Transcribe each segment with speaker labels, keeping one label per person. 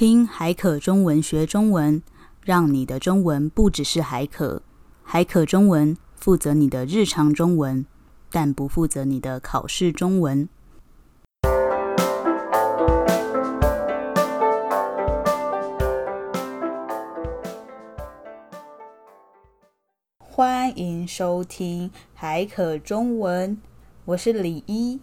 Speaker 1: 听海可中文学中文，让你的中文不只是海可。海可中文负责你的日常中文，但不负责你的考试中文。欢迎收听海可中文，我是李一。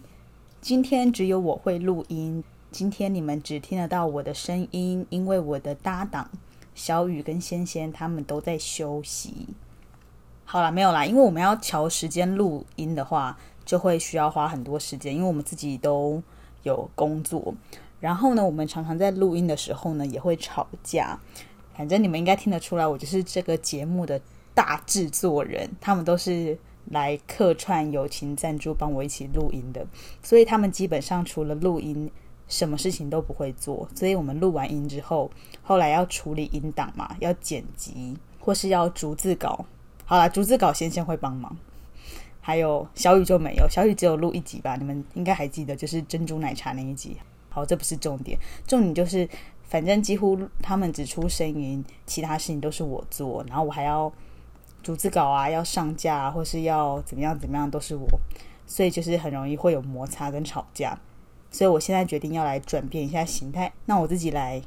Speaker 1: 今天只有我会录音。今天你们只听得到我的声音，因为我的搭档小雨跟仙仙他们都在休息。好了，没有啦，因为我们要调时间录音的话，就会需要花很多时间，因为我们自己都有工作。然后呢，我们常常在录音的时候呢，也会吵架。反正你们应该听得出来，我就是这个节目的大制作人。他们都是来客串友情赞助，帮我一起录音的，所以他们基本上除了录音，什么事情都不会做，所以我们录完音之后，后来要处理音档嘛，要剪辑或是要逐字稿。好啦，逐字稿仙仙会帮忙，还有小雨就没有，小雨只有录一集吧，你们应该还记得，就是珍珠奶茶那一集。好，这不是重点，重点就是反正几乎他们只出声音，其他事情都是我做，然后我还要逐字稿啊，要上架啊，或是要怎么样怎么样都是我，所以就是很容易会有摩擦跟吵架。所以我现在决定要来转变一下形态，那我自己来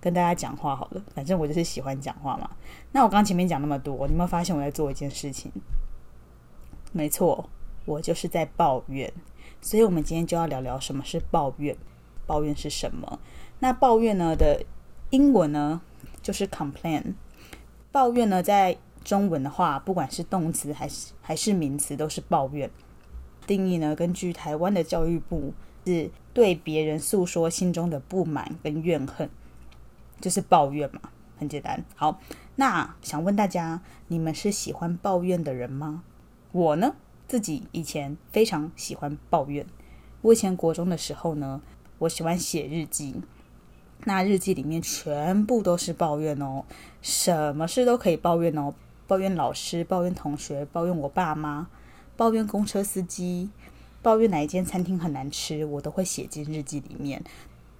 Speaker 1: 跟大家讲话好了。反正我就是喜欢讲话嘛。那我刚前面讲那么多，你有没有发现我在做一件事情？没错，我就是在抱怨。所以我们今天就要聊聊什么是抱怨，抱怨是什么？那抱怨呢的英文呢就是 complain。抱怨呢在中文的话，不管是动词还是还是名词，都是抱怨。定义呢，根据台湾的教育部。是对别人诉说心中的不满跟怨恨，就是抱怨嘛，很简单。好，那想问大家，你们是喜欢抱怨的人吗？我呢，自己以前非常喜欢抱怨。我以前国中的时候呢，我喜欢写日记，那日记里面全部都是抱怨哦，什么事都可以抱怨哦，抱怨老师，抱怨同学，抱怨我爸妈，抱怨公车司机。抱怨哪一间餐厅很难吃，我都会写进日记里面。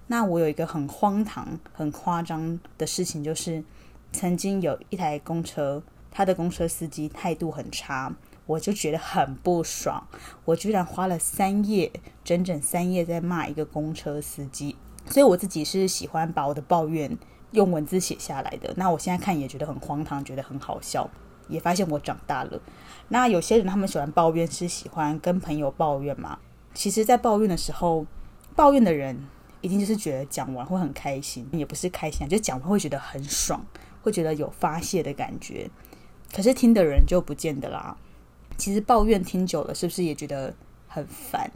Speaker 1: 那我有一个很荒唐、很夸张的事情，就是曾经有一台公车，他的公车司机态度很差，我就觉得很不爽。我居然花了三页，整整三页在骂一个公车司机。所以我自己是喜欢把我的抱怨用文字写下来的。那我现在看也觉得很荒唐，觉得很好笑。也发现我长大了。那有些人他们喜欢抱怨，是喜欢跟朋友抱怨嘛？其实，在抱怨的时候，抱怨的人一定就是觉得讲完会很开心，也不是开心啊，就讲完会觉得很爽，会觉得有发泄的感觉。可是听的人就不见得啦。其实抱怨听久了，是不是也觉得很烦？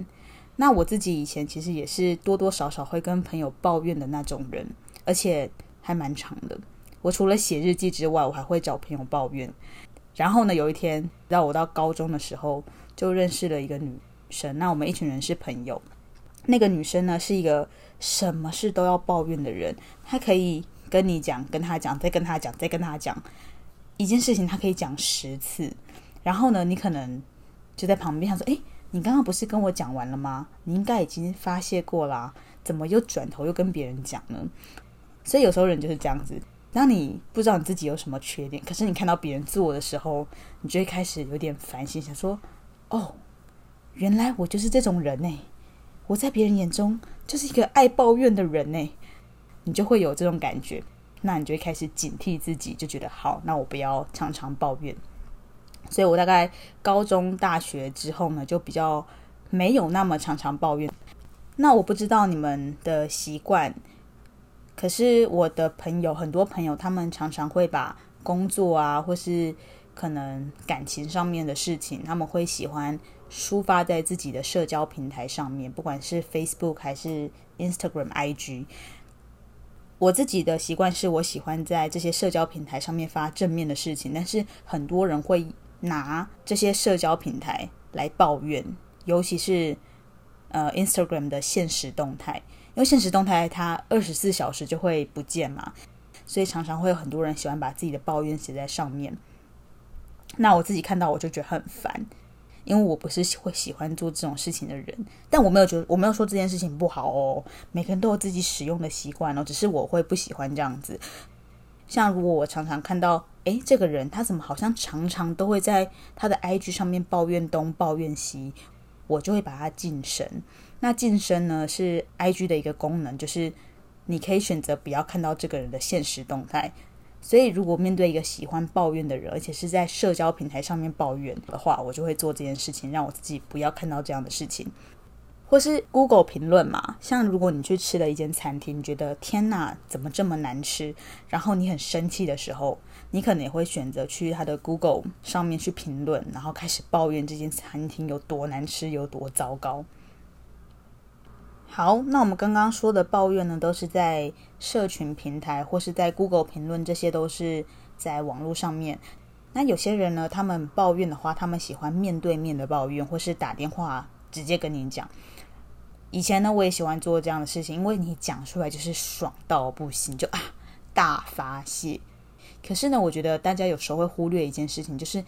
Speaker 1: 那我自己以前其实也是多多少少会跟朋友抱怨的那种人，而且还蛮长的。我除了写日记之外，我还会找朋友抱怨。然后呢，有一天，到我到高中的时候，就认识了一个女生。那我们一群人是朋友。那个女生呢，是一个什么事都要抱怨的人。她可以跟你讲，跟她讲，再跟她讲，再跟她讲一件事情，她可以讲十次。然后呢，你可能就在旁边想说：“诶，你刚刚不是跟我讲完了吗？你应该已经发泄过啦，怎么又转头又跟别人讲呢？”所以有时候人就是这样子。当你不知道你自己有什么缺点，可是你看到别人做的时候，你就会开始有点烦心，想说：“哦，原来我就是这种人呢！我在别人眼中就是一个爱抱怨的人呢。”你就会有这种感觉，那你就会开始警惕自己，就觉得好，那我不要常常抱怨。所以我大概高中、大学之后呢，就比较没有那么常常抱怨。那我不知道你们的习惯。可是我的朋友，很多朋友，他们常常会把工作啊，或是可能感情上面的事情，他们会喜欢抒发在自己的社交平台上面，不管是 Facebook 还是 Instagram、IG。我自己的习惯是我喜欢在这些社交平台上面发正面的事情，但是很多人会拿这些社交平台来抱怨，尤其是呃 Instagram 的现实动态。因为现实动态它二十四小时就会不见嘛，所以常常会有很多人喜欢把自己的抱怨写在上面。那我自己看到我就觉得很烦，因为我不是会喜欢做这种事情的人。但我没有觉得，我没有说这件事情不好哦。每个人都有自己使用的习惯哦，只是我会不喜欢这样子。像如果我常常看到，诶，这个人他怎么好像常常都会在他的 IG 上面抱怨东抱怨西，我就会把它晋升。那晋升呢，是 IG 的一个功能，就是你可以选择不要看到这个人的现实动态。所以，如果面对一个喜欢抱怨的人，而且是在社交平台上面抱怨的话，我就会做这件事情，让我自己不要看到这样的事情。或是 Google 评论嘛，像如果你去吃了一间餐厅，你觉得天哪，怎么这么难吃？然后你很生气的时候，你可能也会选择去他的 Google 上面去评论，然后开始抱怨这间餐厅有多难吃，有多糟糕。好，那我们刚刚说的抱怨呢，都是在社群平台或是在 Google 评论，这些都是在网络上面。那有些人呢，他们抱怨的话，他们喜欢面对面的抱怨，或是打电话直接跟你讲。以前呢，我也喜欢做这样的事情，因为你讲出来就是爽到不行，就啊大发泄。可是呢，我觉得大家有时候会忽略一件事情，就是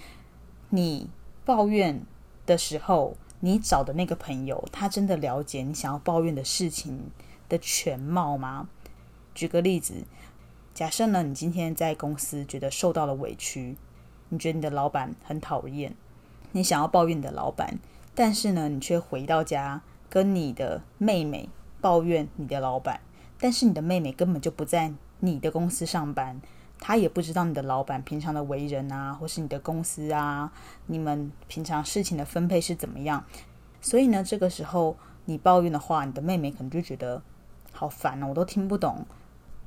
Speaker 1: 你抱怨的时候，你找的那个朋友，他真的了解你想要抱怨的事情的全貌吗？举个例子，假设呢，你今天在公司觉得受到了委屈，你觉得你的老板很讨厌，你想要抱怨你的老板，但是呢，你却回到家。跟你的妹妹抱怨你的老板，但是你的妹妹根本就不在你的公司上班，她也不知道你的老板平常的为人啊，或是你的公司啊，你们平常事情的分配是怎么样。所以呢，这个时候你抱怨的话，你的妹妹可能就觉得好烦哦，我都听不懂。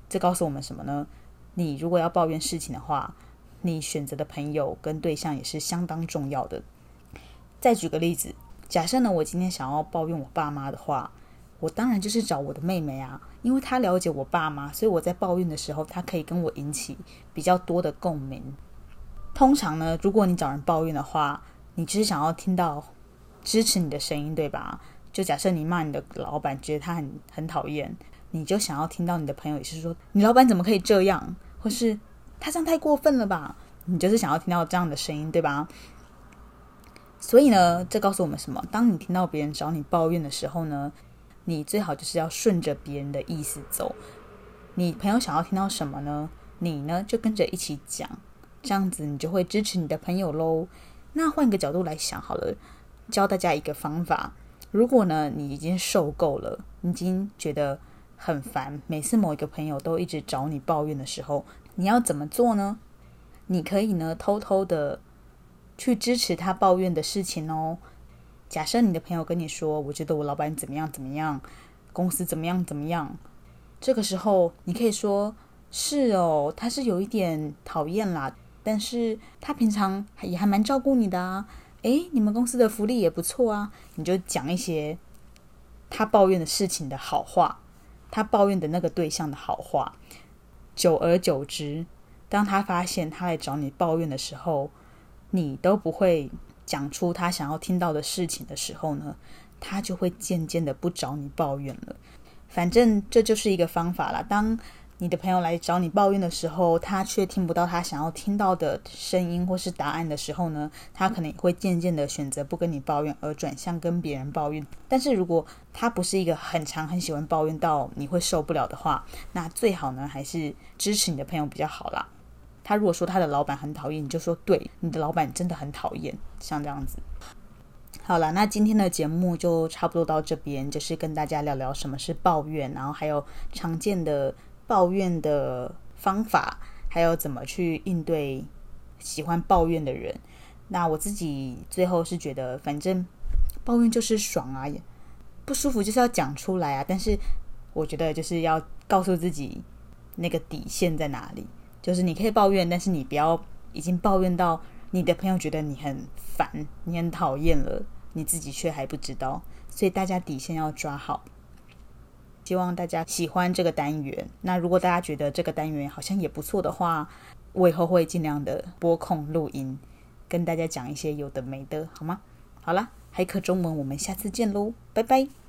Speaker 1: 这告诉我们什么呢？你如果要抱怨事情的话，你选择的朋友跟对象也是相当重要的。再举个例子。假设呢，我今天想要抱怨我爸妈的话，我当然就是找我的妹妹啊，因为她了解我爸妈，所以我在抱怨的时候，她可以跟我引起比较多的共鸣。通常呢，如果你找人抱怨的话，你只是想要听到支持你的声音，对吧？就假设你骂你的老板，觉得他很很讨厌，你就想要听到你的朋友也是说，你老板怎么可以这样，或是他这样太过分了吧？你就是想要听到这样的声音，对吧？所以呢，这告诉我们什么？当你听到别人找你抱怨的时候呢，你最好就是要顺着别人的意思走。你朋友想要听到什么呢？你呢就跟着一起讲，这样子你就会支持你的朋友喽。那换个角度来想好了，教大家一个方法：如果呢你已经受够了，已经觉得很烦，每次某一个朋友都一直找你抱怨的时候，你要怎么做呢？你可以呢偷偷的。去支持他抱怨的事情哦。假设你的朋友跟你说：“我觉得我老板怎么样怎么样，公司怎么样怎么样。”这个时候你可以说：“是哦，他是有一点讨厌啦，但是他平常也还蛮照顾你的啊。诶，你们公司的福利也不错啊。”你就讲一些他抱怨的事情的好话，他抱怨的那个对象的好话。久而久之，当他发现他来找你抱怨的时候，你都不会讲出他想要听到的事情的时候呢，他就会渐渐的不找你抱怨了。反正这就是一个方法啦。当你的朋友来找你抱怨的时候，他却听不到他想要听到的声音或是答案的时候呢，他可能会渐渐的选择不跟你抱怨，而转向跟别人抱怨。但是如果他不是一个很长很喜欢抱怨到你会受不了的话，那最好呢还是支持你的朋友比较好啦。他如果说他的老板很讨厌，你就说对，你的老板真的很讨厌，像这样子。好了，那今天的节目就差不多到这边，就是跟大家聊聊什么是抱怨，然后还有常见的抱怨的方法，还有怎么去应对喜欢抱怨的人。那我自己最后是觉得，反正抱怨就是爽啊，不舒服就是要讲出来啊。但是我觉得就是要告诉自己那个底线在哪里。就是你可以抱怨，但是你不要已经抱怨到你的朋友觉得你很烦、你很讨厌了，你自己却还不知道。所以大家底线要抓好。希望大家喜欢这个单元。那如果大家觉得这个单元好像也不错的话，我以后会尽量的播控录音，跟大家讲一些有的没的，好吗？好啦，海可中文，我们下次见喽，拜拜。